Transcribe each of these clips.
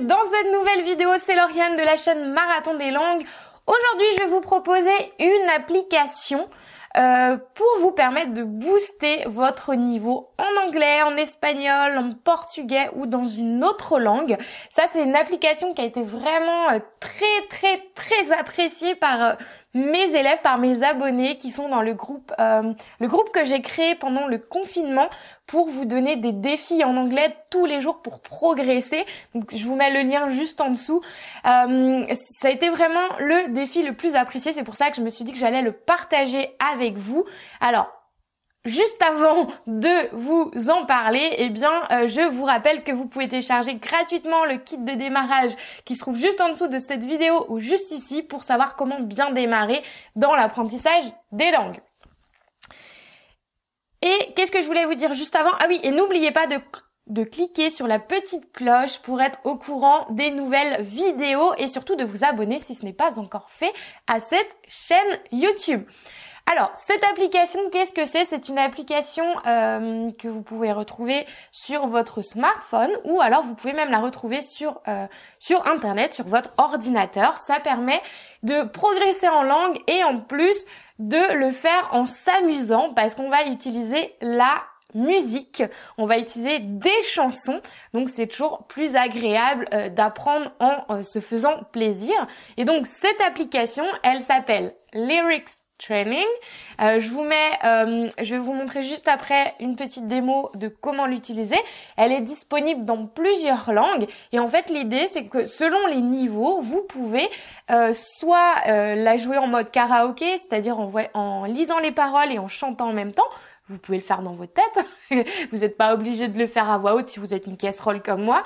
dans cette nouvelle vidéo, c'est Lauriane de la chaîne Marathon des langues. Aujourd'hui, je vais vous proposer une application euh, pour vous permettre de booster votre niveau en anglais, en espagnol, en portugais ou dans une autre langue. Ça, c'est une application qui a été vraiment euh, très très très appréciée par euh, mes élèves, par mes abonnés qui sont dans le groupe, le groupe que j'ai créé pendant le confinement pour vous donner des défis en anglais tous les jours pour progresser. Donc je vous mets le lien juste en dessous. Euh, ça a été vraiment le défi le plus apprécié. C'est pour ça que je me suis dit que j'allais le partager avec vous. Alors Juste avant de vous en parler, eh bien, euh, je vous rappelle que vous pouvez télécharger gratuitement le kit de démarrage qui se trouve juste en dessous de cette vidéo ou juste ici pour savoir comment bien démarrer dans l'apprentissage des langues. Et qu'est-ce que je voulais vous dire juste avant? Ah oui, et n'oubliez pas de, de cliquer sur la petite cloche pour être au courant des nouvelles vidéos et surtout de vous abonner si ce n'est pas encore fait à cette chaîne YouTube. Alors, cette application, qu'est-ce que c'est? C'est une application euh, que vous pouvez retrouver sur votre smartphone ou alors vous pouvez même la retrouver sur, euh, sur Internet, sur votre ordinateur. Ça permet de progresser en langue et en plus de le faire en s'amusant parce qu'on va utiliser la musique, on va utiliser des chansons, donc c'est toujours plus agréable euh, d'apprendre en se faisant plaisir. Et donc cette application, elle s'appelle Lyrics Training. Euh, je vous mets, euh, je vais vous montrer juste après une petite démo de comment l'utiliser. Elle est disponible dans plusieurs langues et en fait l'idée c'est que selon les niveaux, vous pouvez euh, soit la jouer en mode karaoké, c'est-à-dire en, en lisant les paroles et en chantant en même temps, vous pouvez le faire dans votre tête. vous n'êtes pas obligé de le faire à voix haute si vous êtes une casserole comme moi.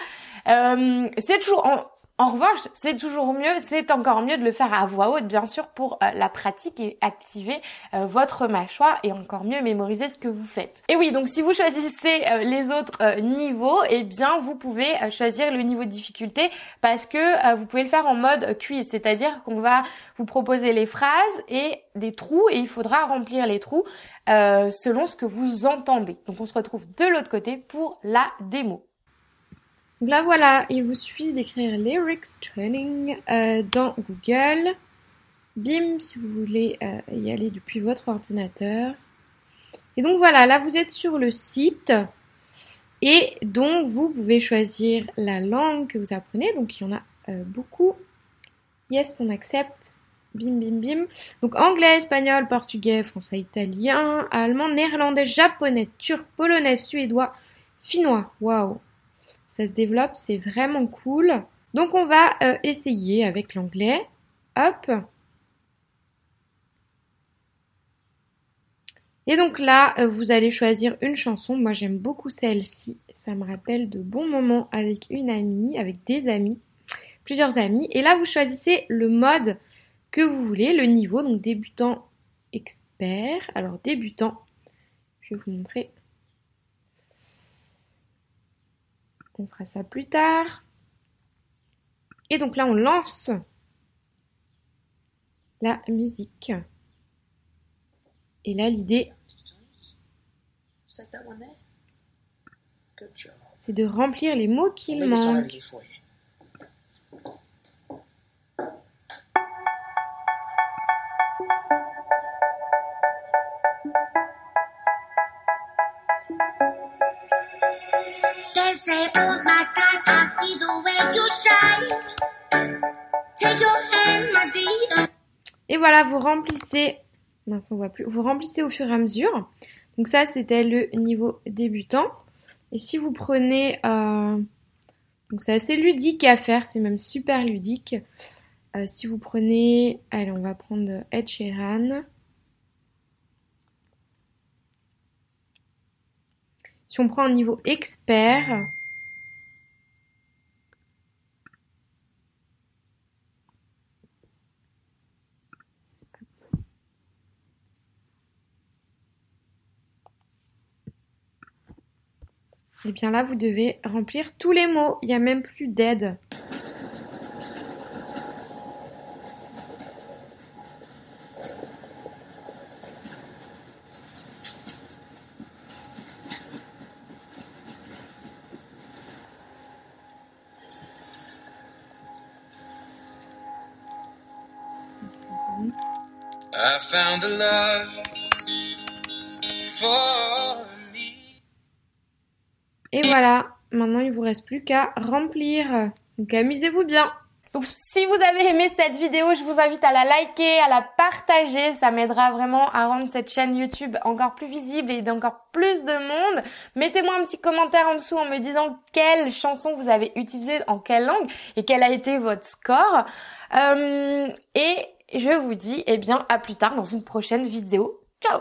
Euh, c'est toujours en, en revanche, c'est toujours mieux, c'est encore mieux de le faire à voix haute, bien sûr, pour euh, la pratique et activer euh, votre mâchoire et encore mieux mémoriser ce que vous faites. Et oui, donc si vous choisissez euh, les autres niveaux, eh bien, vous pouvez choisir le niveau de difficulté parce que vous pouvez le faire en mode quiz, c'est-à-dire qu'on va vous proposer les phrases et des trous et il faudra remplir les trous selon ce que vous entendez. Donc on se retrouve de l'autre côté pour la démo. Donc là voilà, il vous suffit d'écrire Lyrics Training euh, dans Google. Bim, si vous voulez euh, y aller depuis votre ordinateur. Et donc voilà, là vous êtes sur le site. Et donc vous pouvez choisir la langue que vous apprenez. Donc il y en a euh, beaucoup. Yes, on accepte. Bim, bim, bim. Donc anglais, espagnol, portugais, français, italien, allemand, néerlandais, japonais, turc, polonais, suédois, finnois. Waouh ça se développe, c'est vraiment cool. Donc on va euh, essayer avec l'anglais. Hop. Et donc là, euh, vous allez choisir une chanson. Moi, j'aime beaucoup celle-ci. Ça me rappelle de bons moments avec une amie, avec des amis, plusieurs amis. Et là, vous choisissez le mode que vous voulez, le niveau, donc débutant, expert. Alors débutant, je vais vous montrer On fera ça plus tard. Et donc là, on lance la musique. Et là, l'idée, c'est de remplir les mots qu'il manque. Et voilà, vous remplissez. on voit plus. Vous remplissez au fur et à mesure. Donc ça, c'était le niveau débutant. Et si vous prenez, euh, donc c'est assez ludique à faire, c'est même super ludique. Euh, si vous prenez, allez, on va prendre Ed Sheeran. Si on prend un niveau expert, Et eh bien là, vous devez remplir tous les mots. Il n'y a même plus d'aide. I found a love for me. Et voilà, maintenant il vous reste plus qu'à remplir. Donc amusez-vous bien. Donc si vous avez aimé cette vidéo, je vous invite à la liker, à la partager. Ça m'aidera vraiment à rendre cette chaîne YouTube encore plus visible et d'encore plus de monde. Mettez-moi un petit commentaire en dessous en me disant quelle chanson vous avez utilisée, en quelle langue et quel a été votre score. Euh, et je vous dis eh bien à plus tard dans une prochaine vidéo. Ciao